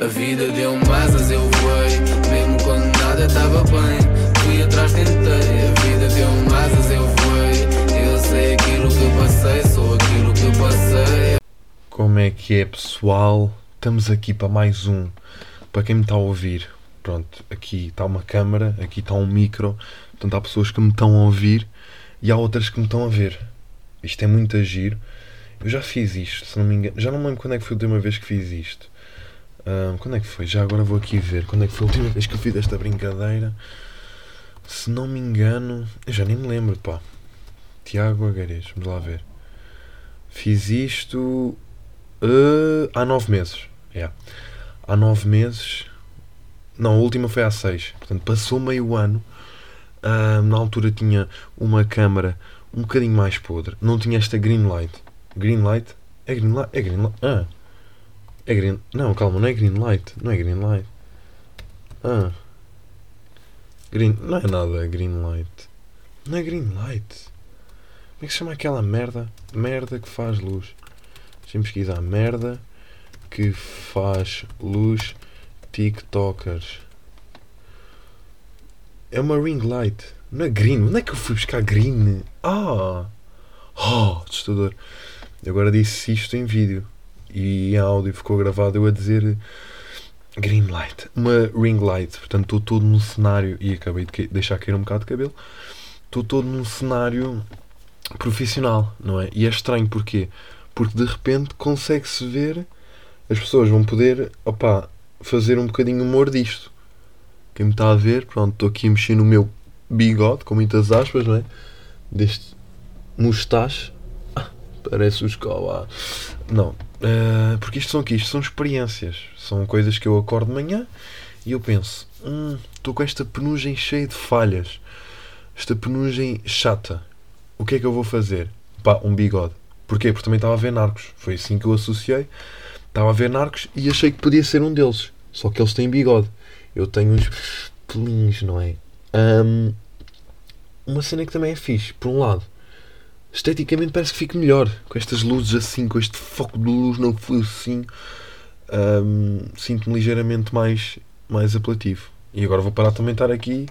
A vida deu-me asas, eu voei. Mesmo quando nada estava bem, fui atrás, tentei. A vida deu-me asas, eu voei. Eu sei aquilo que passei, sou aquilo que passei. Como é que é, pessoal? Estamos aqui para mais um. Para quem me está a ouvir, pronto, aqui está uma câmara, aqui está um micro. Portanto, há pessoas que me estão a ouvir e há outras que me estão a ver. Isto é muito agir. Eu já fiz isto, se não me engano. Já não me lembro quando é que foi a última vez que fiz isto. Ah, quando é que foi? Já agora vou aqui ver. Quando é que foi a última vez que eu fiz esta brincadeira? Se não me engano. Eu já nem me lembro, pá. Tiago Agarês, vamos lá ver. Fiz isto. ah, há nove meses. Yeah. Há nove meses. Não, a última foi há seis. Portanto, passou meio ano. Ah, na altura tinha uma câmara um bocadinho mais podre. Não tinha esta green light. Green light? É green light? É green light? Ah. É green... Não, calma, não é green light. Não é green light. Ah. Green... Não é nada green light. Não é green light. Como é que se chama aquela merda? Merda que faz luz. Deixa-me pesquisar. Merda que faz luz TikTokers. É uma ring light. Não é green. Onde é que eu fui buscar green? Ah! Oh, assustador. Agora disse isto em vídeo. E em áudio ficou gravado eu a dizer green light. Uma ring light. Portanto, estou todo num cenário. E acabei de deixar cair um bocado de cabelo. Estou todo num cenário profissional, não é? E é estranho porquê? Porque de repente consegue-se ver. As pessoas vão poder, opá, fazer um bocadinho humor disto. Quem me está a ver, pronto, estou aqui a mexer no meu bigode, com muitas aspas, não é? Deste mustache. Ah, Parece os cola. Não, eh, porque isto são o quê? Isto são experiências. São coisas que eu acordo de manhã e eu penso: "Hum, estou com esta penugem cheia de falhas. Esta penugem chata. O que é que eu vou fazer? Pá, um bigode. Porquê? Porque também estava a ver narcos. Foi assim que eu associei. Estava a ver narcos e achei que podia ser um deles. Só que eles têm bigode. Eu tenho uns pelinhos, não é? Ahm, uma cena que também é fixe, por um lado. Esteticamente parece que fica melhor. Com estas luzes assim, com este foco de luz no focinho. Ahm, Sinto-me ligeiramente mais, mais apelativo. E agora vou parar também de estar aqui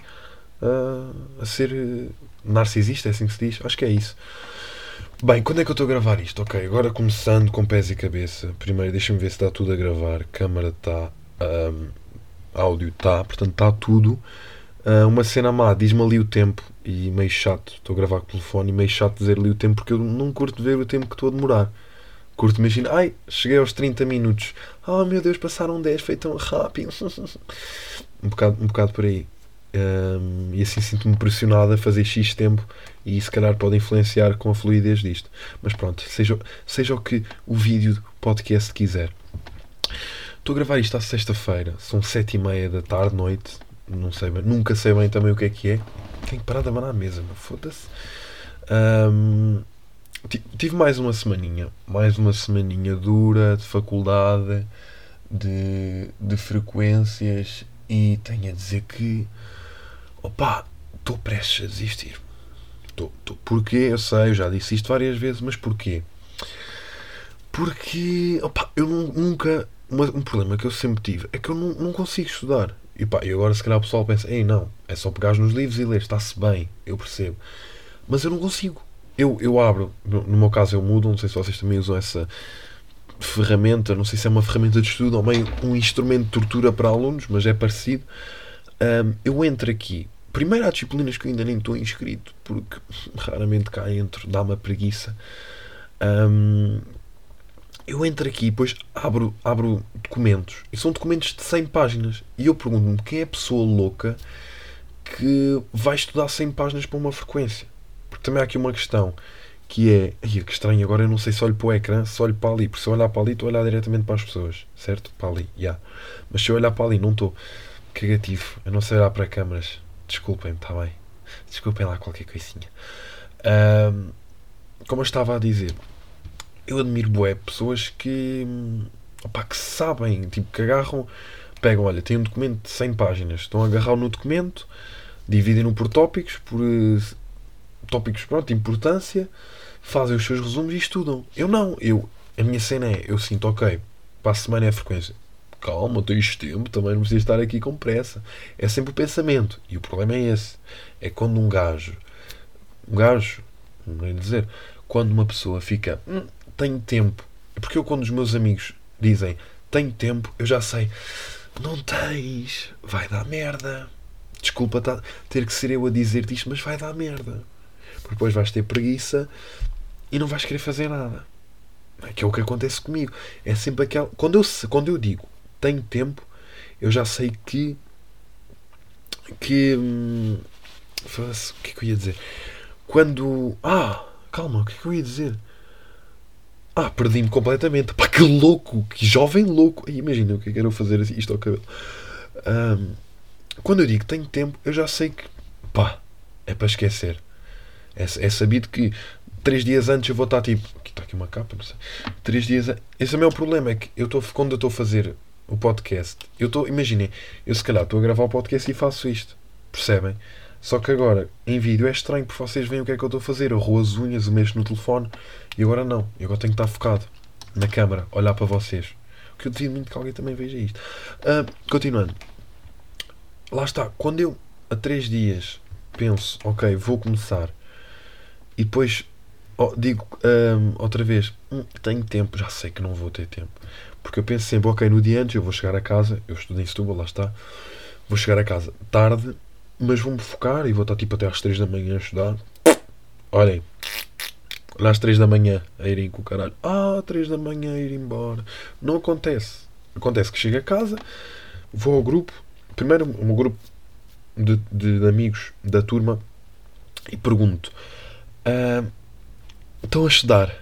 ah, a ser eh, narcisista, é assim que se diz? Acho que é isso. Bem, quando é que eu estou a gravar isto? Ok, agora começando com pés e cabeça. Primeiro, deixa-me ver se está tudo a gravar. Câmara está, ahm, áudio está, portanto está tudo. Ah, uma cena má, diz-me ali o tempo e meio chato. Estou a gravar com o telefone e meio chato dizer ali o tempo porque eu não curto ver o tempo que estou a demorar. Curto, imagina, ai, cheguei aos 30 minutos. Oh meu Deus, passaram 10, foi tão rápido. um, bocado, um bocado por aí. Ahm, e assim sinto-me pressionado a fazer X tempo e se calhar pode influenciar com a fluidez disto. Mas pronto, seja, seja o que o vídeo podcast quiser. Estou a gravar isto à sexta-feira, são sete e meia da tarde, noite. Não sei nunca sei bem também o que é que é. Tenho que parar de abanar a mesa, meu, foda-se. Ti- tive mais uma semaninha, mais uma semaninha dura de faculdade, de, de frequências e tenho a dizer que opá, estou prestes a desistir. Estou, estou. Porquê? Eu sei, eu já disse isto várias vezes, mas porquê? Porque opá, eu nu- nunca. um problema que eu sempre tive é que eu não, não consigo estudar. E, pá, e agora se calhar o pessoal pensa, ei não, é só pegar nos livros e ler, está-se bem, eu percebo. Mas eu não consigo. Eu, eu abro, no, meu caso eu mudo, não sei se vocês também usam essa ferramenta, não sei se é uma ferramenta de estudo ou meio um instrumento de tortura para alunos, mas é parecido. Ahm, eu entro aqui. Primeiro há disciplinas que eu ainda nem estou inscrito, porque raramente cá entro, dá-me a preguiça. Ahm, eu entro aqui e depois abro, abro documentos. E são documentos de 100 páginas. E eu pergunto-me quem é a pessoa louca que vai estudar 100 páginas para uma frequência. Porque também há aqui uma questão que é. Ai, que estranho, agora eu não sei se olho para o ecrã, se olho para ali. Porque se eu olhar para ali, estou a olhar diretamente para as pessoas. Certo? Para ali, já. Mas se eu olhar para ali, não estou. Cagativo. Eu não sei olhar para câmaras. Desculpem-me, está bem? Desculpem lá qualquer coisinha. Ahm, como eu estava a dizer, eu admiro bué pessoas que, opá, que sabem, tipo, que agarram, pegam, olha, tem um documento de 100 páginas, estão a agarrar no documento, dividem-no por tópicos, por eh, tópicos, pronto, de importância, fazem os seus resumos e estudam. Eu não, eu, a minha cena é, eu sinto, ok, para a semana é a frequência. calma, tens tempo, também não precisas estar aqui com pressa. É sempre o pensamento. E o problema é esse. É quando um gajo, um gajo, não é dizer, quando uma pessoa fica, hum, tenho tempo. É porque eu, quando os meus amigos dizem, tenho tempo, eu já sei, não tens, vai dar merda. Desculpa tá, ter que ser eu a dizer-te isto, mas vai dar merda. Porque depois vais ter preguiça e não vais querer fazer nada. Que é o que acontece comigo. É sempre aquela. Quando eu, quando eu digo tenho tempo, eu já sei que. que. Hum, o que é que eu ia dizer? Quando. Ah! Calma, o que é que eu ia dizer? Ah, perdi-me completamente. Pá, que louco! Que jovem louco! Imagina o que é que era fazer isto ao cabelo. Um, quando eu digo tenho tempo, eu já sei que. pá, é para esquecer. É, é sabido que três dias antes eu vou estar tipo. Aqui está aqui uma capa, não sei. Três dias. Esse é o meu problema. É que eu estou, quando eu estou a fazer o podcast, eu estou. Imaginem, eu se calhar estou a gravar o podcast e faço isto. Percebem? Só que agora, em vídeo, é estranho porque vocês veem o que é que eu estou a fazer. Eu roo as unhas, eu mexo no telefone e agora não. Eu agora tenho que estar focado na câmara, olhar para vocês. O que eu devido muito que alguém também veja isto. Uh, continuando. Lá está. Quando eu, há três dias, penso, ok, vou começar e depois oh, digo um, outra vez, hum, tenho tempo, já sei que não vou ter tempo. Porque eu penso sempre, ok, no dia antes eu vou chegar a casa, eu estudo em Setúbal, lá está, vou chegar a casa tarde, mas vou-me focar e vou estar tipo até às 3 da manhã a estudar. Olhem, lá às 3 da manhã a irem com o caralho. Ah, 3 da manhã a ir embora. Não acontece. Acontece que chego a casa, vou ao grupo, primeiro meu grupo de, de, amigos da turma e pergunto Uh, estão a estudar.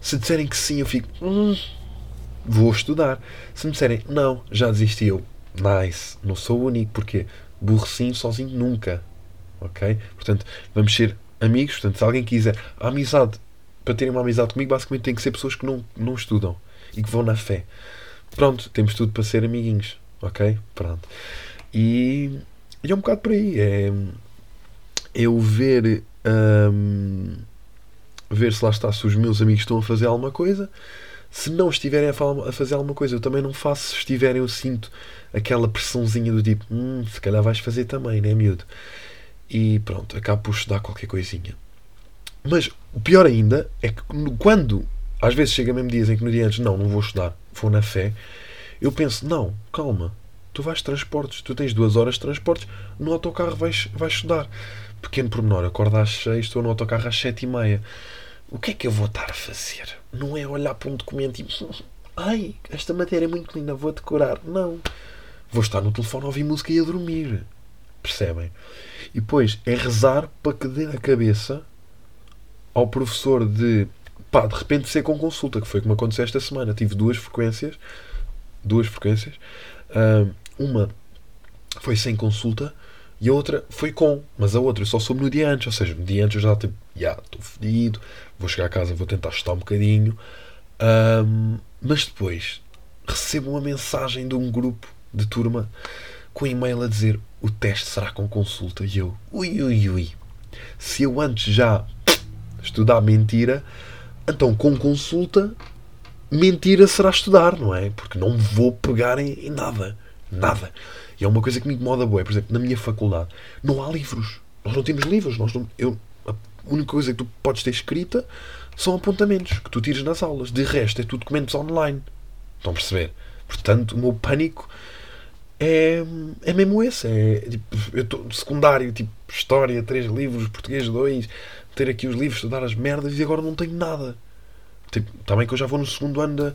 Se disserem que sim, eu fico. Hum, vou estudar. Se me disserem não, já desisti eu. Nice. Não sou o único. Porque burrecinho sozinho nunca. Ok? Portanto, vamos ser amigos. Portanto, se alguém quiser a amizade, para terem uma amizade comigo, basicamente tem que ser pessoas que não, não estudam e que vão na fé. Pronto, temos tudo para ser amiguinhos. Ok? Pronto. E, e é um bocado por aí. É eu ver um, ver se lá está se os meus amigos estão a fazer alguma coisa. Se não estiverem a, fazer alguma coisa, eu também não faço. Se estiverem, eu sinto aquela pressãozinha do tipo, hum, se calhar vais fazer também, né, miúdo? E pronto, acabo por estudar qualquer coisinha. Mas o pior ainda é que quando às vezes chega mesmo dias em que no dia antes, não, não vou estudar, vou na fé, eu penso, não, calma, tu vais transportes, tu tens duas horas de transportes, no autocarro vais, vais estudar pequeno pormenor, acordo às 6, estou no autocarro às 7 e meia. O que é que eu vou estar a fazer? Não é olhar para um documento e. Ai, esta matéria é muito linda, vou decorar. Não. Vou estar no telefone a ouvir música e a dormir. Percebem? E depois é rezar para que dê a cabeça ao professor de. pá, de repente ser com consulta, que foi como aconteceu esta semana. Tive duas frequências. Duas frequências. uma foi sem consulta e a outra foi com, mas a outra eu só soube no dia antes, ou seja, no dia antes eu já tipo, já yeah, estou fedido, vou chegar a casa, vou tentar estudar um bocadinho. Mas depois recebo uma mensagem de um grupo de turma com e-mail a dizer o teste será com consulta. E eu, ui, ui, ui. Se eu antes já estudar mentira, então com consulta, mentira será estudar, não é? Porque não vou pegar em, em nada. Nada. E é uma coisa que me incomoda, boé. Por exemplo, na minha faculdade não há livros. Nós não temos livros. Nós não, eu, a única coisa que tu podes ter escrita são apontamentos que tu tiras nas aulas. De resto, é tudo documentos online. Estão a perceber? Portanto, o meu pânico é, é mesmo esse. É, tipo, eu estou secundário, tipo, história, três livros, português, dois, ter aqui os livros, estudar as merdas e agora não tenho nada. Tipo, também que eu já vou no segundo ano da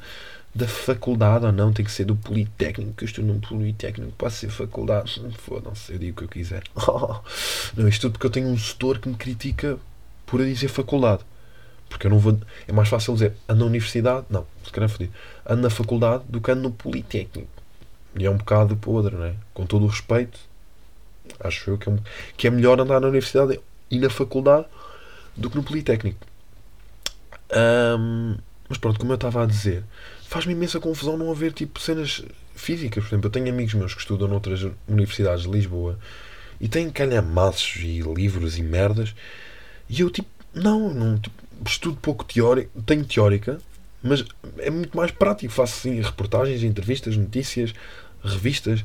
da faculdade ou não, tem que ser do Politécnico, que eu estou num Politécnico, posso ser faculdade, fodam-se, eu digo o que eu quiser. não, isto tudo porque eu tenho um setor que me critica por a dizer faculdade. Porque eu não vou. É mais fácil dizer ando na universidade, não, se calhar fodido, ando na faculdade do que ando no Politécnico. E é um bocado podre, não é? Com todo o respeito, acho eu que é, que é melhor andar na universidade e na faculdade do que no Politécnico. Um, mas pronto, como eu estava a dizer, faz-me imensa confusão não haver tipo cenas físicas. Por exemplo, eu tenho amigos meus que estudam noutras universidades de Lisboa e têm calhamaços e livros e merdas. E eu tipo, não, não tipo, estudo pouco teórico, tenho teórica, mas é muito mais prático. Faço assim reportagens, entrevistas, notícias, revistas.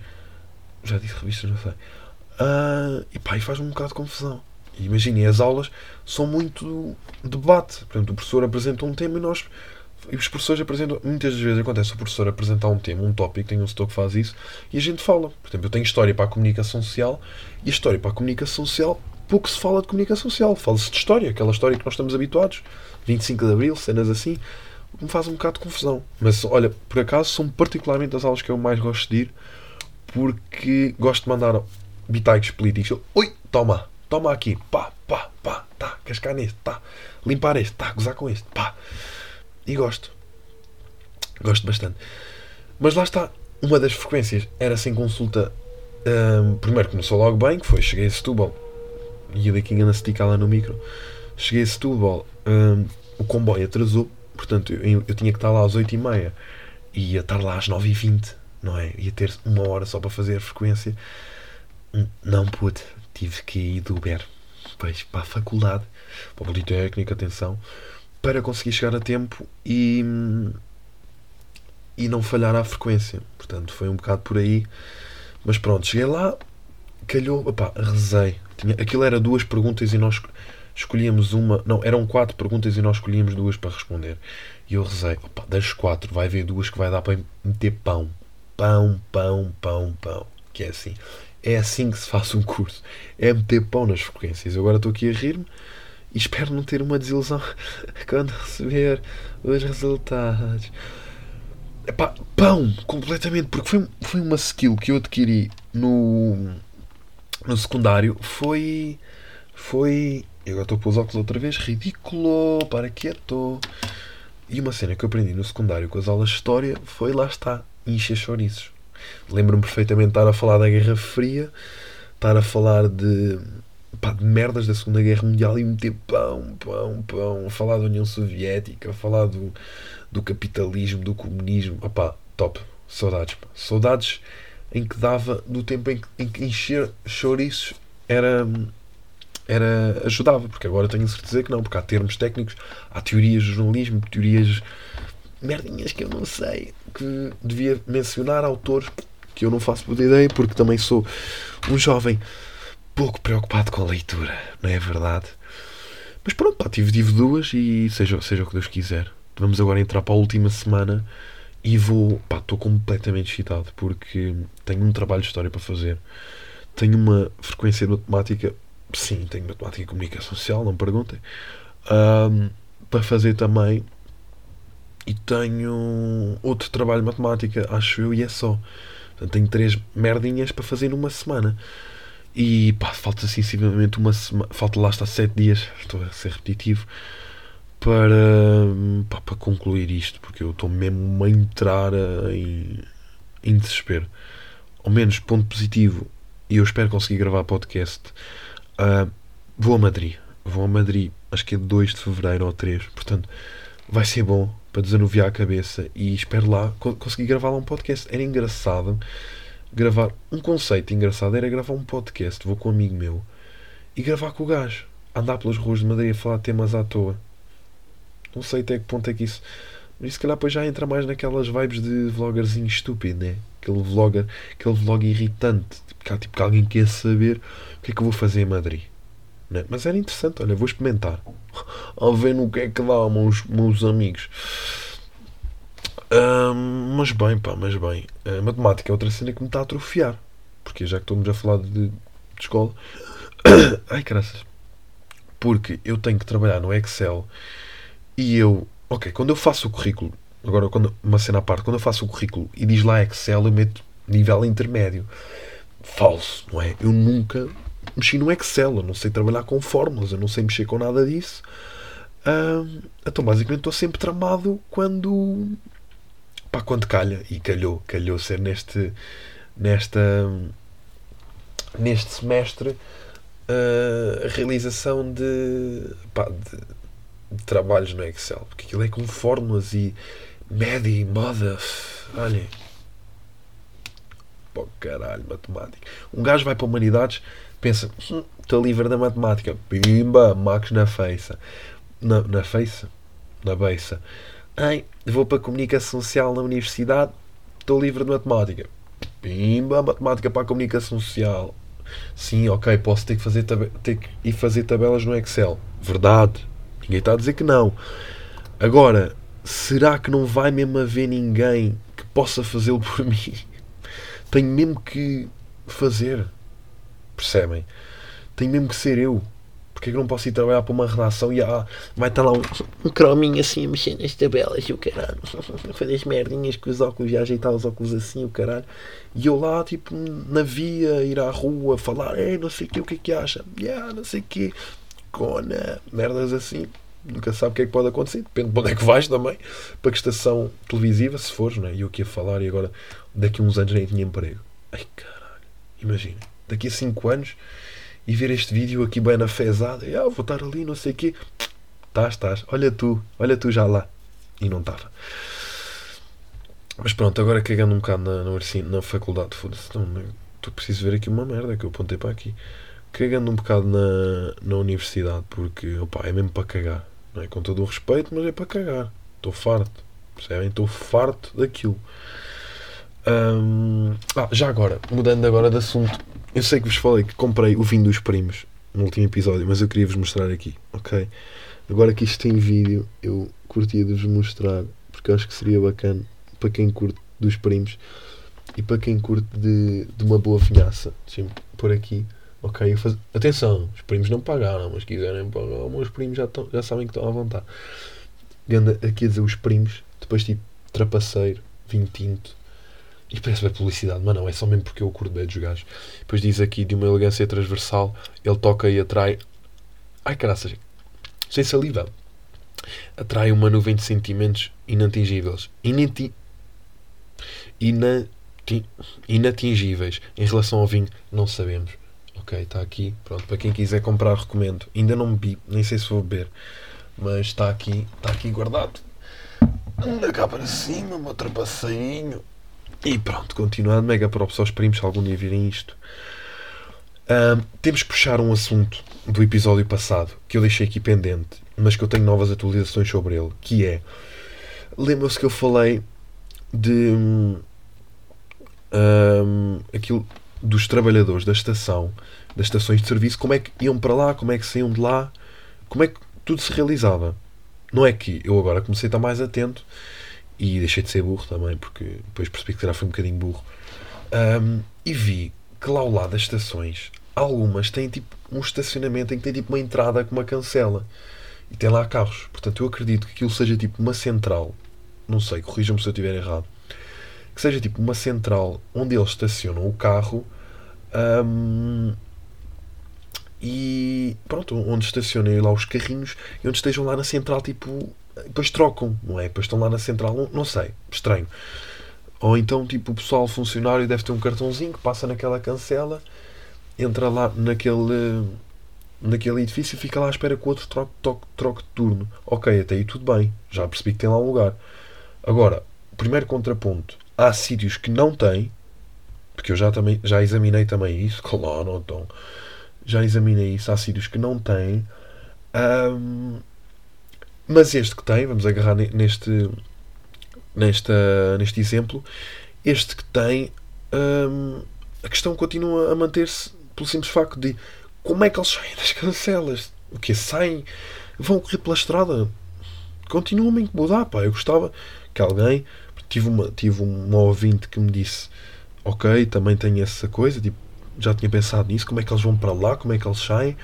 Já disse revistas, não sei. Uh, e pá, e faz-me um bocado de confusão. Imaginem, as aulas são muito debate. Por exemplo, o professor apresenta um tema e nós. E os professores apresentam. Muitas vezes acontece o professor apresentar um tema, um tópico, tem um setor que faz isso, e a gente fala. Por exemplo, eu tenho história para a comunicação social, e a história para a comunicação social, pouco se fala de comunicação social. Fala-se de história, aquela história que nós estamos habituados. 25 de Abril, cenas assim. Me faz um bocado de confusão. Mas olha, por acaso são particularmente as aulas que eu mais gosto de ir, porque gosto de mandar bitaios políticos. Oi, toma, toma aqui, pá, pá, pá, tá, cascar neste, tá, limpar este, tá, gozar com este, pá. E gosto. Gosto bastante. Mas lá está, uma das frequências era sem consulta. Um, primeiro começou logo bem, que foi cheguei a Setúbal. E daqui esticar lá no micro. Cheguei a Setúbal, um, o comboio atrasou, portanto eu, eu, tinha que estar lá às 8h30 e ia estar lá às 9h20, não é? Ia ter uma hora só para fazer a frequência. Não pude, tive que ir do Uber depois para a faculdade, para o Politécnico, atenção, para conseguir chegar a tempo e, e não falhar à frequência. Portanto, foi um bocado por aí. Mas pronto, cheguei lá, calhou, opá, rezei. Tinha, aquilo era duas perguntas e nós escolhíamos uma. Não, eram quatro perguntas e nós escolhíamos duas para responder. E eu rezei, opá, das quatro vai haver duas que vai dar para meter pão. Pão, pão, pão, pão. Que é assim. É assim que se faz um curso. É meter pão nas frequências. Agora estou aqui a rir-me e espero não ter uma desilusão quando receber os resultados. Epá, pão, completamente, porque foi, foi uma skill que eu adquiri no, no secundário. Foi. Foi. Eu agora estou pôr os óculos outra vez. Ridículo, para quieto. E uma cena que eu aprendi no secundário com as aulas de história foi lá está, encher chouriços. Lembro-me perfeitamente de estar a falar da Guerra Fria, estar a falar de, pá, de merdas da Segunda Guerra Mundial e meter pão, pão, pão, a falar da União Soviética, falar do, do capitalismo, do comunismo. Opá, top. Saudades. Pá. Saudades em que dava, do tempo em que, em que encher chouriços era, era ajudava, porque agora tenho certeza que não, porque há termos técnicos, há teorias de jornalismo, teorias merdinhas que eu não sei, que devia mencionar autores que eu não faço puta ideia, porque também sou um jovem pouco preocupado com a leitura, não é verdade? Mas pronto, pá, tive, tive duas e seja, seja o que Deus quiser. Vamos agora entrar para a última semana e vou. pá, estou completamente excitado porque tenho um trabalho de história para fazer. Tenho uma frequência de matemática, sim, tenho matemática e comunicação social, não perguntem, um, para fazer também e tenho outro trabalho de matemática, acho eu, e é só. Portanto, tenho três merdinhas para fazer numa semana. E pá, falta sensivelmente uma semana. Falta lá está sete dias, estou a ser repetitivo, para, pá, para concluir isto, porque eu estou mesmo a entrar em, em desespero. Ao menos, ponto positivo, e eu espero conseguir gravar podcast. Uh, vou a Madrid. Vou a Madrid, acho que é 2 de fevereiro ou 3. Portanto, vai ser bom para desanuviar a cabeça e espero lá conseguir gravar lá um podcast. Era engraçado gravar um conceito engraçado era gravar um podcast. Vou com um amigo meu e gravar com o gajo, andar pelas ruas de Madrid a falar temas à toa. Não sei até que ponto é que isso. Mas se calhar depois já entra mais naquelas vibes de vloggerzinho estúpido, né? Aquele vlogger, aquele vlog irritante. Tipo, tipo que alguém quer saber o que é que eu vou fazer em Madrid. Né? Mas era interessante, olha, vou experimentar. Ao ver no que é que dá, meus, meus amigos. Um, mas bem, pá, mas bem. A matemática é outra cena que me está a atrofiar. Porque já que estamos a falar de, de escola. Ai, graças. Porque eu tenho que trabalhar no Excel e eu. Ok, quando eu faço o currículo. Agora, quando, uma cena à parte. Quando eu faço o currículo e diz lá Excel, eu meto nível intermédio. Falso, não é? Eu nunca mexi no Excel, eu não sei trabalhar com fórmulas, eu não sei mexer com nada disso. Um, então, basicamente, estou sempre tramado quando. Pá, quando calha. E calhou, calhou ser neste. Nesta. Neste semestre. Uh, a realização de, pá, de, trabalhos no Excel. Porque aquilo é com fórmulas e média e moda. Olhem. Pô, caralho, matemática. Um gajo vai para humanidades pensa, hum, estou livre da matemática, pimba, Max na face, na, na face, na beiça. Ai, vou para a comunicação social na universidade, estou livre de matemática. Pimba, matemática para a comunicação social. Sim, ok, posso ter que, fazer ter que ir fazer tabelas no Excel. Verdade. Ninguém está a dizer que não. Agora, será que não vai mesmo haver ninguém que possa fazê-lo por mim? Tenho mesmo que fazer. Percebem? Tenho mesmo que ser eu. Porque é que não posso ir trabalhar para uma redação e ah, vai estar lá um, um crominho assim a mexer nas tabelas e o caralho, fazer as merdinhas com os óculos e ajeitar os óculos assim, o caralho. E eu lá, tipo, na via, ir à rua, falar, é, não sei o que, o que é que acha? Yeah, não sei o que, cona, merdas assim. Nunca sabe o que é que pode acontecer, depende de onde é que vais também. Para que estação televisiva, se fores, né? E eu aqui a falar e agora daqui a uns anos nem tinha emprego. Ai caralho, imagina, daqui a 5 anos e ver este vídeo aqui bem na fezada, e, ah, vou estar ali, não sei o quê. Estás, estás, olha tu, olha tu já lá. E não estava. Mas pronto, agora cagando um bocado na, na, na faculdade, foda-se, tu preciso ver aqui uma merda que eu apontei para aqui. Cagando um bocado na, na universidade, porque opa, é mesmo para cagar. Não é? Com todo o respeito, mas é para cagar. Estou farto. Percebem? Estou farto daquilo. ah, já agora, mudando agora de assunto, eu sei que vos falei que comprei o vinho dos primos no último episódio, mas eu queria vos mostrar aqui, ok? Agora que isto tem vídeo, eu curtia de vos mostrar, porque acho que seria bacana para quem curte dos primos e para quem curte de, de uma boa vinhaça. Deixem-me pôr aqui. Ok, faz... atenção, os primos não pagaram, mas quiserem pagar, os meus primos já, estão, já sabem que estão à vontade. Ganda aqui a dizer os primos, depois tipo trapaceiro, vinho tinto, e parece bem publicidade, mas não, é só mesmo porque eu curto bem dos gajos. Depois diz aqui de uma elegância transversal, ele toca e atrai. Ai caraças, sem saliva. Atrai uma nuvem de sentimentos inatingíveis. Inati... Inati... Inatingíveis. Em relação ao vinho, não sabemos. Ok, está aqui. Pronto, para quem quiser comprar, recomendo. Ainda não bebi, nem sei se vou beber. Mas está aqui, está aqui guardado. Anda cá para cima, meu trapaceinho. E pronto, continuando, mega props aos primos se algum dia virem isto. Um, temos que puxar um assunto do episódio passado que eu deixei aqui pendente, mas que eu tenho novas atualizações sobre ele, que é lembram-se que eu falei de um, aquilo dos trabalhadores da estação, das estações de serviço, como é que iam para lá, como é que saíam de lá, como é que tudo se realizava. Não é que eu agora comecei a estar mais atento e deixei de ser burro também, porque depois percebi que será foi um bocadinho burro. Um, e vi que lá ao lado das estações, algumas têm tipo um estacionamento em que tem tipo uma entrada com uma cancela e tem lá carros. Portanto, eu acredito que aquilo seja tipo uma central, não sei, corrijam-me se eu estiver errado, que seja tipo uma central onde eles estacionam o carro um, e pronto, onde estacionem lá os carrinhos e onde estejam lá na central, tipo depois trocam, não é? Depois estão lá na central, não, sei, estranho. Ou então, tipo, o pessoal funcionário deve ter um cartãozinho que passa naquela cancela, entra lá naquele, naquele edifício e fica lá à espera que o outro troque, troque, troque de turno. Ok, até aí tudo bem, já percebi que tem lá um lugar. Agora, primeiro contraponto, há sítios que não têm, porque eu já, também, já examinei também isso, claro, não estão. Já examinei isso, há sítios que não têm. Hum, mas este que tem, vamos agarrar neste, nesta, neste exemplo, este que tem, hum, a questão continua a manter-se pelo simples facto de como é que eles saem das cancelas? O que Saem, vão correr pela estrada. Continua a incomodar, pá. Eu gostava que alguém. Tive uma, tive um ouvinte que me disse: Ok, também tenho essa coisa, tipo, já tinha pensado nisso, como é que eles vão para lá, como é que eles saem.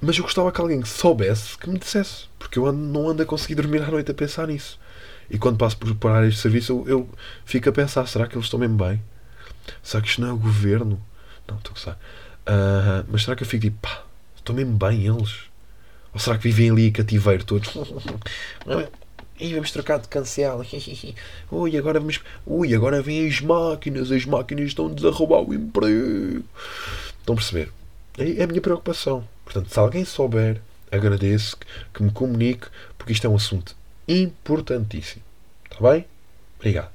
Mas eu gostava que alguém soubesse que me dissesse, porque eu ando, não ando a conseguir dormir à noite a pensar nisso. E quando passo por, por áreas de serviço, eu, eu, fico a pensar: será que eles estão mesmo bem? Será que isto não é o governo? Não, estou a gostar. Uh, mas será que eu fico tipo, pá, estão mesmo bem eles? Ou será que vivem ali cativeiro todos? E vamos trocar de cancela. Ui, agora vamos. Ui, agora vêm as máquinas. As máquinas estão-nos a roubar o emprego. Estão a perceber? É a minha preocupação. Portanto, se alguém souber, agradeço que, que me comunique, porque isto é um assunto importantíssimo. Está bem? Obrigado.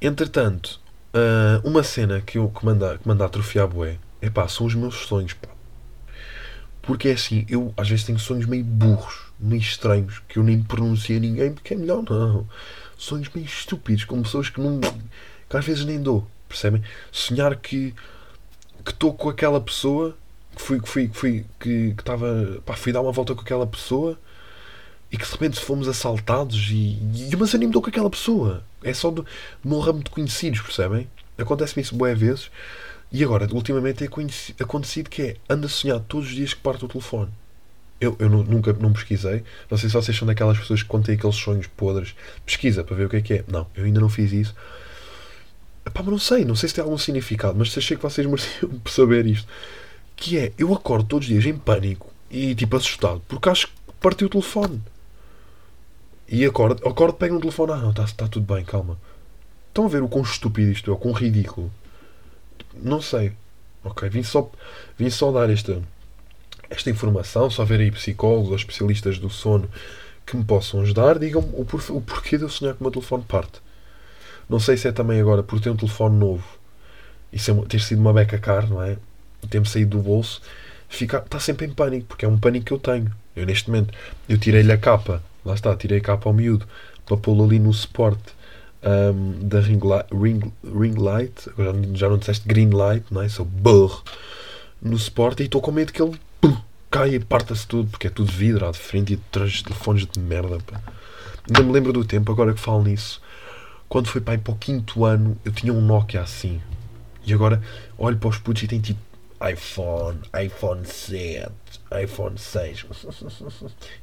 Entretanto, uh, uma cena que eu que manda, que manda atrofiar bué, é pá, são os meus sonhos, pá. Porque é assim, eu às vezes tenho sonhos meio burros. Meio estranhos que eu nem pronuncio a ninguém porque é melhor não. Sonhos meio estúpidos, com pessoas que não. que às vezes nem dou, percebem? Sonhar que que estou com aquela pessoa, que fui, que fui, que fui, que estava. pá, fui dar uma volta com aquela pessoa e que de repente fomos assaltados e, e mas eu nem me dou com aquela pessoa. É só do meu ramo de conhecidos, percebem? Acontece-me isso boas vezes. E agora, ultimamente, é acontecido que é anda a sonhar todos os dias que parte o telefone. Eu, eu nunca não pesquisei. Não sei se vocês são daquelas pessoas que contem aqueles sonhos podres. Pesquisa para ver o que é que é. Não, eu ainda não fiz isso. Epá, mas não sei, não sei se tem algum significado, mas achei que vocês mereciam saber isto. Que é, eu acordo todos os dias em pânico e tipo assustado, porque acho que partiu o telefone. E acordo, acordo, pego no telefone, ah não, está tá tudo bem, calma. Estão a ver o quão estúpido isto é, o quão ridículo. Não sei. Ok, vim só, vim só dar esta, esta informação, só ver aí psicólogos ou especialistas do sono que me possam ajudar, digam-me o, o porquê de eu sonhar que o meu telefone parte. Não sei se é também agora por ter um telefone novo e ser, ter sido uma beca car, não é? Ter-me saído do bolso, fica, está sempre em pânico, porque é um pânico que eu tenho. Eu neste momento, eu tirei-lhe a capa, lá está, tirei a capa ao miúdo para pô-lo ali no suporte um, da ring, light, ring, ring light, agora já não disseste green light, não é? Sou burro no suporte e estou com medo que ele caia e parta-se tudo, porque é tudo vidro à de frente e traz telefones de merda. Pá. Ainda me lembro do tempo, agora que falo nisso, quando foi para, para o quinto ano, eu tinha um Nokia assim. E agora olho para os putos e tem tipo iPhone, iPhone 7, iPhone 6.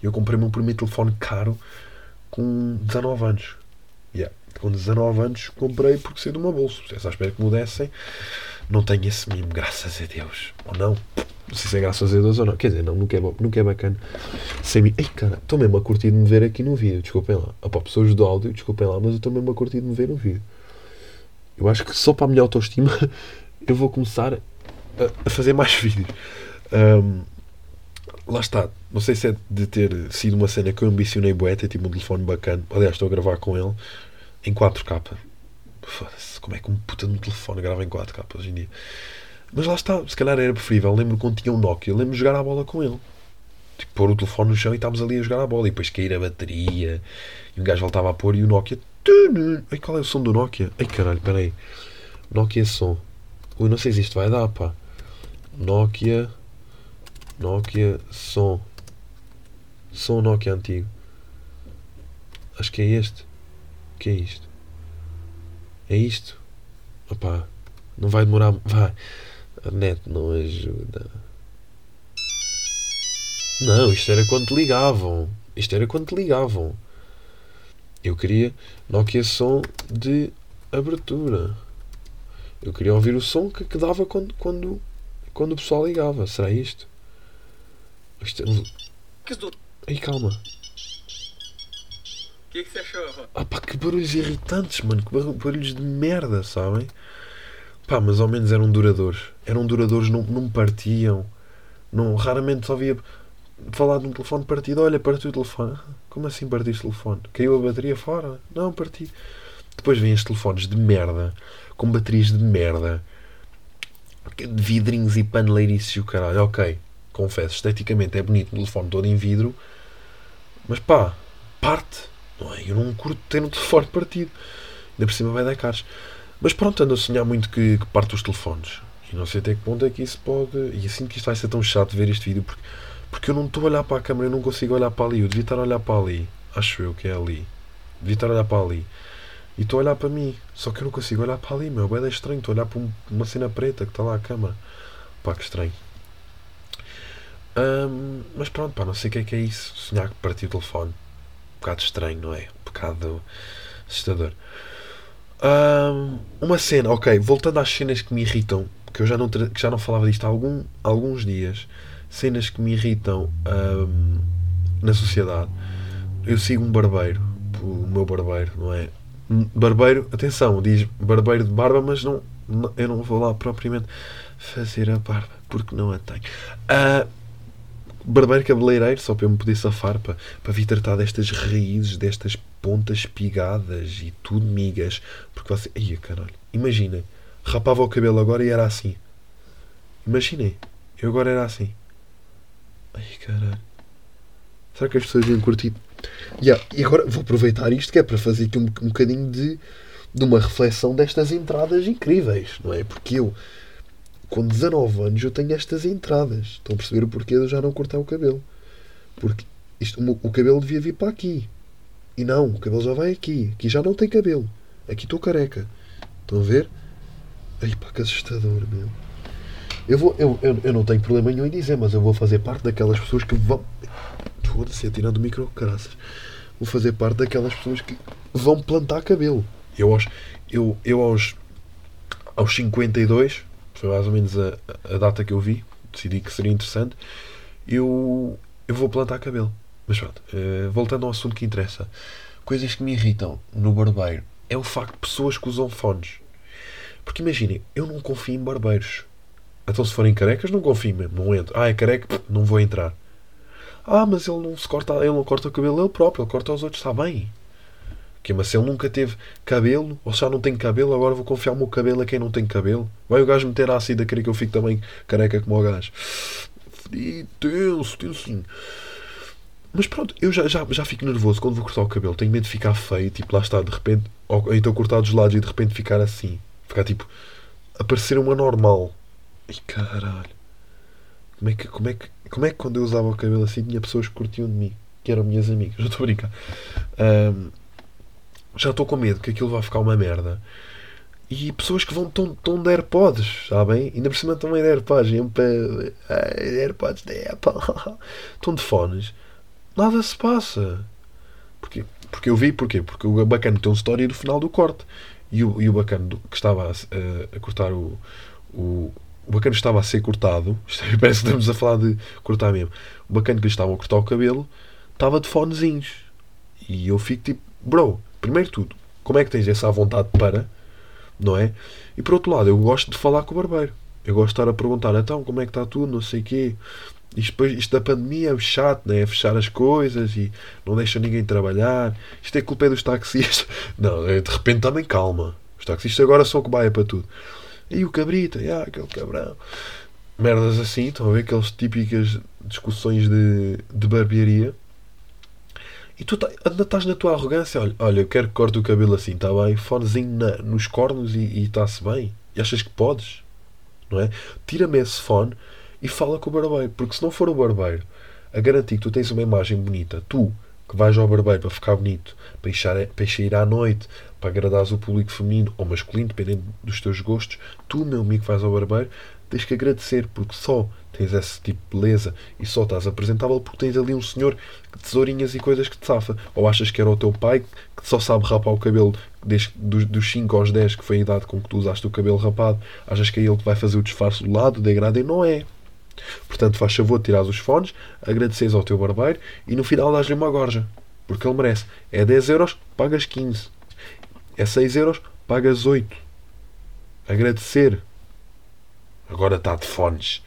Eu comprei o meu primeiro telefone caro com 19 anos. Yeah. Com 19 anos comprei porque sei de uma bolsa. Se espera que me dessem, não tenho esse mimo, graças a Deus. Ou não? Não sei se é graças a Deus ou não. Quer dizer, não, nunca é, nunca é bacana. Sem mim. Ei, cara, estou mesmo a curtir de me ver aqui no vídeo. Desculpem lá. Opa, pessoas do áudio, desculpem lá, mas eu estou mesmo a curtir de me ver no vídeo. Eu acho que só para a minha autoestima eu vou começar a, a fazer mais vídeos. Um, lá está. Não sei se é de ter sido uma cena que eu ambicionei bué, ter tipo um telefone bacana. Aliás, estou a gravar com ele em 4K. Foda-se, como é que um puta um telefone grava em 4K hoje em dia? Mas lá está, se calhar era preferível. Lembro quando tinha um Nokia, lembro de jogar a bola com ele. Tipo, pôr o telefone no chão e estávamos ali a jogar a bola. E depois cair a bateria. E um gajo voltava a pôr e o Nokia. Ai, qual é o som do Nokia? Ai caralho, peraí. Nokia som. Ui, não sei se isto vai dar, pá. Nokia. Nokia som. Som Nokia antigo. Acho que é este. O que é isto? É isto? Opá. Não vai demorar. Vai. A net não ajuda. Não, isto era quando te ligavam. Isto era quando te ligavam. Eu queria Nokia som de abertura. Eu queria ouvir o som que, que dava quando, quando, quando o pessoal ligava. Será isto? isto é... Ei, calma. O que, é que você achou? Ah pá, que barulhos irritantes, mano. Que barulhos de merda, sabem? Pá, mas ao menos eram duradouros. Eram duradouros, não, não partiam. Não, raramente só via falar de um telefone partido. Olha, partiu o telefone. Como assim partiste o telefone? Caiu a bateria fora? Não, parti. Depois vêm estes telefones de merda, com baterias de merda, de vidrinhos e paneleirices e o caralho. Ok, confesso, esteticamente é bonito um telefone todo em vidro, mas pá, parte. Não é? Eu não curto ter um telefone partido. Ainda por cima vai dar caros. Mas pronto, ando a sonhar muito que, que parte os telefones. E não sei até que ponto é que isso pode. E assim que isto vai ser tão chato ver este vídeo, porque, porque eu não estou a olhar para a câmera, eu não consigo olhar para ali. Eu devia estar a olhar para ali. Acho eu que é ali. Devia estar a olhar para ali. E estou a olhar para mim. Só que eu não consigo olhar para ali, meu. É estranho. Estou a olhar para uma cena preta que está lá a câmera. Pá, que estranho. Um, mas pronto, pá, não sei o que é que é isso. Sonhar que partiu o telefone. Bocado estranho, não é? Um bocado assustador. Um, uma cena, ok, voltando às cenas que me irritam, que eu já não, que já não falava disto há algum, alguns dias, cenas que me irritam um, na sociedade. Eu sigo um barbeiro, o meu barbeiro, não é? Barbeiro, atenção, diz barbeiro de barba, mas não eu não vou lá propriamente fazer a barba, porque não a tenho. Uh, barbeiro cabeleireiro, só para eu me poder safar, para, para vir tratar destas raízes, destas pontas espigadas e tudo migas. Porque você. Ia caralho. Imaginem. Rapava o cabelo agora e era assim. Imaginem. Eu agora era assim. Ai caralho. Será que as pessoas iam curtir? Yeah. E agora vou aproveitar isto que é para fazer aqui um, um bocadinho de, de uma reflexão destas entradas incríveis, não é? Porque eu, com 19 anos, eu tenho estas entradas. Estão a perceber o porquê de eu já não cortar o cabelo? Porque isto, o, o cabelo devia vir para aqui. E não, o cabelo já vai aqui. Aqui já não tem cabelo. Aqui estou careca. Estão a ver? Ai pá, que assustador, meu. Eu, vou, eu, eu, eu não tenho problema nenhum em dizer, mas eu vou fazer parte daquelas pessoas que vão. Foda-se, atirando o micro, caraças. Vou fazer parte daquelas pessoas que vão plantar cabelo. Eu aos, eu, eu aos, aos 52, foi mais ou menos a, a data que eu vi, decidi que seria interessante, eu, eu vou plantar cabelo. Mas pronto, eh, voltando ao assunto que interessa. Coisas que me irritam no barbeiro é o facto de pessoas que usam fones. Porque imaginem, eu não confio em barbeiros. Então se forem carecas, não confio mesmo, não entro. Ah, é careca, não vou entrar. Ah, mas ele não se corta, ele não corta o cabelo ele próprio, ele corta aos outros, está bem. Que, mas se ele nunca teve cabelo, ou já não tem cabelo, agora vou confiar o meu cabelo a quem não tem cabelo. Vai o gajo meter ácido a querer que eu fique também careca como o gajo. Fodido, tenso, tenso. Mas pronto, eu já, já, já fico nervoso quando vou cortar o cabelo. Tenho medo de ficar feio, tipo, lá está, de repente, ou então cortar dos lados e de repente ficar assim. Ficar tipo, aparecer uma normal. Ai caralho. Como é que, como é que, como é que quando eu usava o cabelo assim tinha pessoas que curtiam de mim, que eram minhas amigas? Já estou a brincar. Ahm, já estou com medo que aquilo vai ficar uma merda. E pessoas que vão tão, tão de AirPods, sabem? Ainda por cima também de AirPods. para- Ai, AirPods da Apple. Estão de fones. Nada se passa. Porquê? Porque eu vi, porquê? Porque o bacana tem um story do final do corte. E o, e o bacana do- que estava a, a- cortar o, o. O bacana estava a ser cortado. Parece que estamos a falar de cortar mesmo. O bacana que lhe estava a cortar o cabelo estava de fonezinhos. E eu fico tipo, bro, primeiro tudo, como é que tens essa vontade para? Não é? E por outro lado, eu gosto de falar com o barbeiro. Eu gosto de estar a perguntar, então, como é que está tudo, não sei o quê. Isto, depois, isto da pandemia é chato, né? é fechar as coisas e não deixa ninguém trabalhar. Isto é culpa é dos taxistas. Não, é, de repente também calma. Os taxistas agora são cobaia para tudo. E o cabrita, ah, aquele cabrão. Merdas assim, estão a ver aquelas típicas discussões de, de barbearia. E tu tá- ainda estás na tua arrogância. Olha, olha, eu quero que corte o cabelo assim, está bem? Fonezinho na- nos cornos e está-se bem. E achas que podes? Não é? Tira-me esse fone e fala com o barbeiro. Porque se não for o barbeiro a garantir que tu tens uma imagem bonita, tu que vais ao barbeiro para ficar bonito, para ir à noite, para agradares o público feminino ou masculino, dependendo dos teus gostos, tu, meu amigo, que vais ao barbeiro, tens que agradecer, porque só tens esse tipo de beleza e só estás apresentável porque tens ali um senhor que tesourinhas e coisas que te safa. Ou achas que era o teu pai que só sabe rapar o cabelo desde, dos, dos 5 aos 10, que foi a idade com que tu usaste o cabelo rapado, achas que é ele que vai fazer o disfarce do lado, o degradê? E não é. Portanto, faz favor de tirar os fones, agradeceres ao teu barbeiro e no final dás-lhe uma gorja. Porque ele merece. É 10 euros, pagas 15. É 6 euros, pagas 8. Agradecer. Agora está de fones.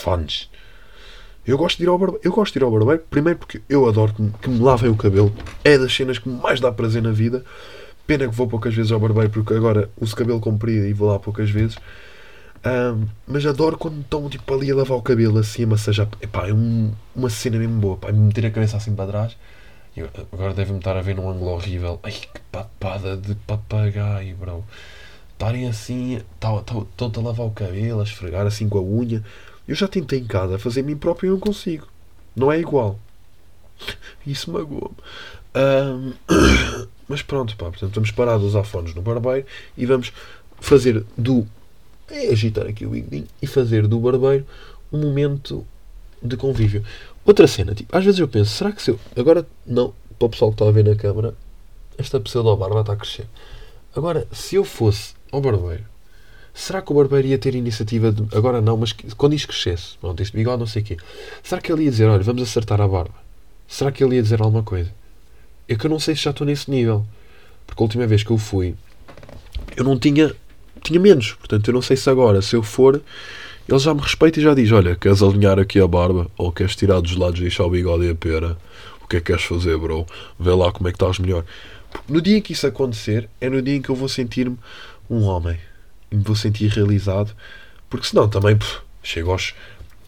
Fones. Eu gosto de ir ao barbeiro. Eu gosto de ir ao barbeiro, primeiro porque eu adoro que me, que me lavem o cabelo. É das cenas que mais dá prazer na vida. Pena que vou poucas vezes ao barbeiro porque agora uso cabelo comprido e vou lá poucas vezes. Ahm, mas adoro quando estão tipo, ali a lavar o cabelo assim, a massajar. Epá, é um- uma cena mesmo boa. Me meter a cabeça assim para trás. Eu- agora devem-me estar a ver num ângulo horrível. Ai que papada de papagaio, bro. Estarem assim, estão-te a lavar o cabelo, a esfregar assim com a unha. Eu já tentei em casa fazer mim próprio e não consigo. Não é igual. Isso magoa-me. Ahm, mas pronto, pá. Portanto, vamos parar de usar fones no barbeiro e vamos fazer do. É agitar aqui o bigodinho e fazer do barbeiro um momento de convívio. Outra cena, tipo, às vezes eu penso, será que se eu. Agora, não, para o pessoal que está a ver na câmara, esta pseudo-barba está a crescer. Agora, se eu fosse ao barbeiro, será que o barbeiro ia ter iniciativa de. Agora não, mas quando isto crescesse, pronto, este bigode, não sei o quê, será que ele ia dizer, olha, vamos acertar a barba? Será que ele ia dizer alguma coisa? É que eu não sei se já estou nesse nível. Porque a última vez que eu fui, eu não tinha. Tinha menos. Portanto, eu não sei se agora, se eu for, ele já me respeita e já diz: Olha, queres alinhar aqui a barba? Ou queres tirar dos lados e deixar o bigode e a pera? O que é que queres fazer, bro? Vê lá como é que estás melhor. Porque no dia em que isso acontecer, é no dia em que eu vou sentir-me um homem. E me vou sentir realizado. Porque senão também, pff, chego aos.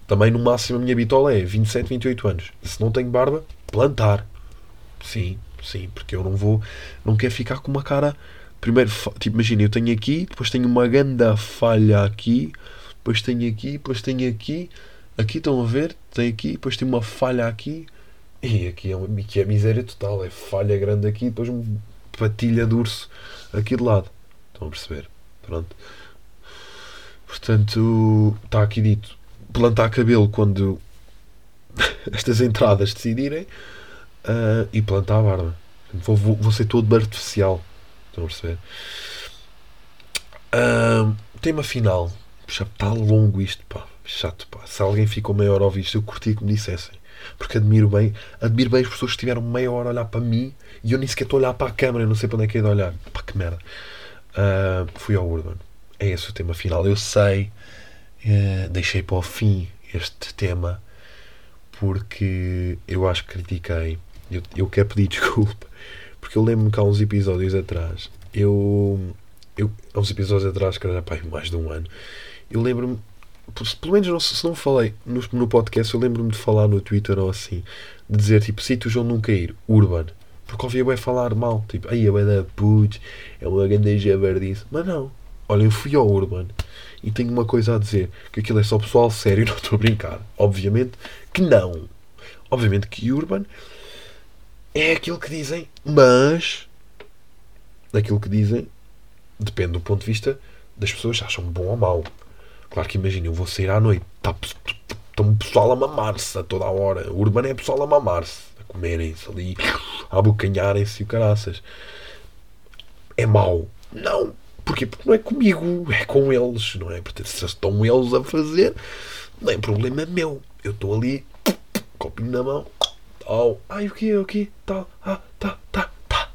Também no máximo a minha bitola é 27, 28 anos. Se não tenho barba, plantar. Sim, sim, porque eu não vou, não quero ficar com uma cara. Primeiro, tipo, imagina, eu tenho aqui, depois tenho uma grande falha aqui, depois tenho aqui, depois tenho aqui, aqui estão a ver, tem aqui, depois tem uma falha aqui, e aqui é, uma, aqui é miséria total, é falha grande aqui, depois uma patilha de urso aqui de lado. Estão a perceber? Pronto. Portanto, está aqui dito: plantar cabelo quando estas entradas decidirem uh, e plantar a barba. Vou, vou, vou, ser todo artificial. Estão a perceber? Uh, tema final. Já está longo isto, pá. Chato, pá. Se alguém ficou meia hora a ouvir isto, eu curti que me dissessem. Porque admiro bem, admiro bem as pessoas que estiveram meia hora a olhar para mim e eu nem sequer estou a olhar para a câmera, eu não sei para onde é que é de olhar. Pá, que merda. Uh, fui ao Urban. É esse o tema final. Eu sei, uh, deixei para o fim este tema porque eu acho que critiquei. Eu, eu quero pedir desculpa porque eu lembro-me que há uns episódios atrás, eu, eu há uns episódios atrás, que era pá, mais de um ano, eu lembro-me pelo menos não, se não falei no, no podcast, eu lembro-me de falar no Twitter ou assim, de dizer tipo sítios onde nunca ir, Urban. Porque ouvia bem falar mal, tipo, aí é da putz, é uma grande jabardice. Mas não, olha, eu fui ao Urban e tenho uma coisa a dizer: que aquilo é só pessoal sério, não estou a brincar. Obviamente que não. Obviamente que Urban é aquilo que dizem, mas daquilo que dizem depende do ponto de vista das pessoas se acham bom ou mau. Claro que imagina, eu vou sair à noite, está tá um pessoal a mamar-se a toda a hora. O urbano é pessoal a mamar-se, a comerem-se ali, abocanharem-se e o caraças. É mau? Não. Porquê? Porque não é comigo, é com eles, não é? Portanto, se estão eles a fazer, não é problema meu. Eu estou ali, copinho na mão, tal. Ai, o quê, o quê, tal, ah, tá, tá, tá,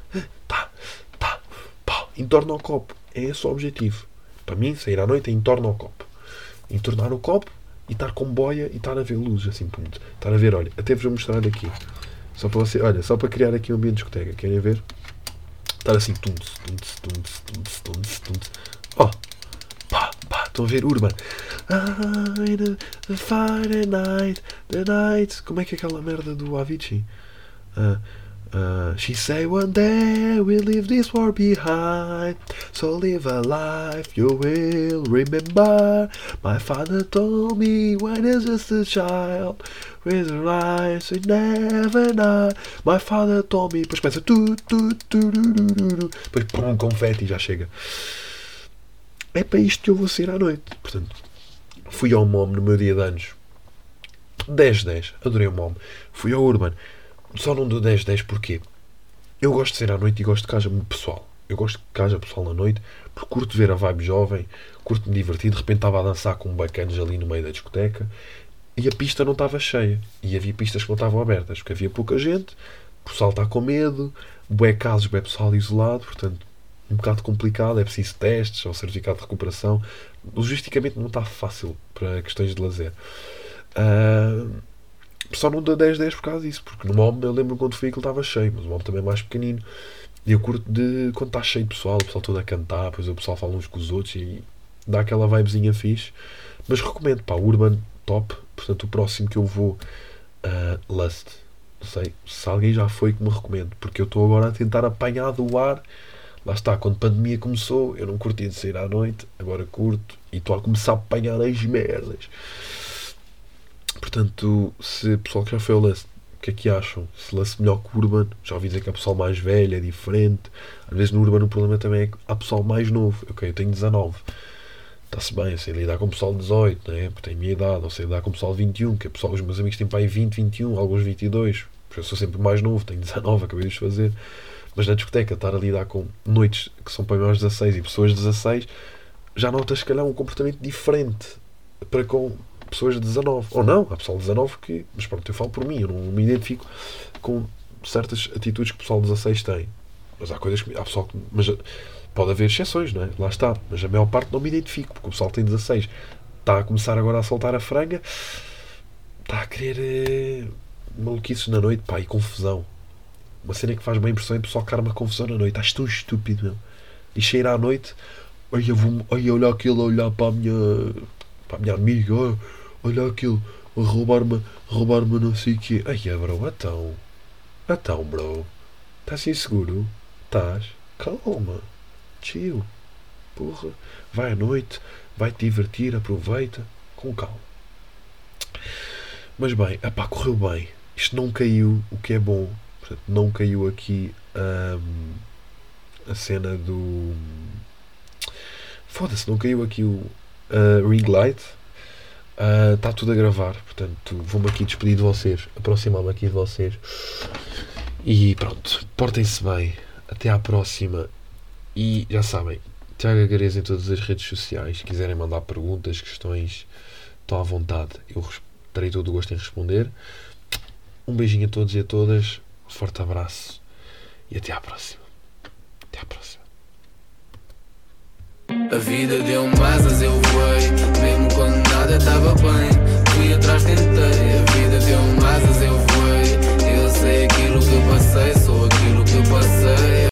tá, tá, pá. Entorna o copo. É esse o objetivo. Para mim, sair à noite é entorna o copo entornar o copo e estar com boia e estar a ver luz, assim, ponto. Estar a ver, olha, até vos vou mostrar aqui. Só para você, olha, só para criar aqui um ambiente de discoteca, querem ver? Estar assim, tunts, tunts, tunts, tunts, tunts, tunts. Oh, pá, pá, estão a ver, Urban. The Friday night, the night. Como é que é aquela merda do Avicii? Uh, Uh, she say one day we'll leave this world behind. So live a life you will remember. My father told me when I was just a child. With eyes we never know. My father told me. Depois começa tu, tu, tu, tu, tu, tu. Depois pum, confete e já chega. É para isto que eu vou sair à noite. Portanto, fui ao MOM no meu dia de anos. 10-10. Adorei o MOM. Fui ao Urban só não dou 10-10 porque eu gosto de ser à noite e gosto de haja pessoal. Eu gosto de haja pessoal na noite porque curto ver a vibe jovem, curto me divertir. De repente estava a dançar com bacanos ali no meio da discoteca e a pista não estava cheia. E havia pistas que não estavam abertas porque havia pouca gente, o pessoal está com medo, bué casos, bué pessoal isolado, portanto um bocado complicado, é preciso testes ou certificado de recuperação. Logisticamente não está fácil para questões de lazer. Uh, só não dou 10-10 por causa disso, porque no MOM eu lembro quando fui que ele estava cheio, mas o MOM também é mais pequenino. E eu curto de quando está cheio de pessoal, o pessoal todo a cantar, depois o pessoal fala uns com os outros e dá aquela vibezinha fixe. Mas recomendo, pá, Urban top. Portanto, o próximo que eu vou, uh, Lust. Não sei se alguém já foi que me recomendo, porque eu estou agora a tentar apanhar do ar. Lá está, quando a pandemia começou, eu não curtia de sair à noite, agora curto e estou a começar a apanhar as merdas. Portanto, se o pessoal que já foi ao Lance, o que é que acham? Se lance melhor que Urban, já ouvi dizer que há pessoal mais velho, é diferente. Às vezes no Urban o problema também é que há pessoal mais novo. Ok, eu tenho 19. Está-se bem, eu sei lidar com o pessoal de 18, né? porque tem a minha idade, ou sei lidar com o pessoal de 21, que é pessoal, os meus amigos têm para aí 20, 21, alguns 22. Porque eu sou sempre mais novo, tenho 19, acabei de fazer. Mas na discoteca, estar a lidar com noites que são para maiores 16 e pessoas 16, já notas, se calhar, um comportamento diferente para com pessoas de 19. Ou não, há pessoal de 19 que. Mas pronto, eu falo por mim, eu não me identifico com certas atitudes que o pessoal de 16 tem. Mas há coisas que. Há pessoal que. Mas pode haver exceções, não é? Lá está. Mas a maior parte não me identifico, porque o pessoal tem 16. Está a começar agora a soltar a franga. Está a querer. Eh, maluquices na noite, pá, e confusão. Uma cena que faz bem impressão é o pessoal que arma confusão na noite. Estás tão estúpido, meu. E cheira à noite. Olha, vou, olha, olha aquilo, olhar para a minha. Para a minha amiga, olha, olha aquilo, roubar-me, roubar-me não sei o quê. Ai, é bro, então. Então, bro, estás inseguro? Estás? Calma, chill. Porra, vai à noite, vai te divertir, aproveita, com calma. Mas bem, epá, correu bem. Isto não caiu, o que é bom. Portanto, não caiu aqui hum, a cena do. Foda-se, não caiu aqui o uh, ring light. Está tudo a gravar, portanto, vou-me aqui despedir de vocês, aproximar-me aqui de vocês. E pronto, portem-se bem. Até à próxima. E já sabem, Tiago Agarez em todas as redes sociais. Se quiserem mandar perguntas, questões, estão à vontade. Eu terei todo o gosto em responder. Um beijinho a todos e a todas. Um forte abraço. E até à próxima. Até à próxima. A vida deu asas, eu voei Mesmo quando nada estava bem Fui atrás, tentei A vida deu asas, eu voei Eu sei aquilo que passei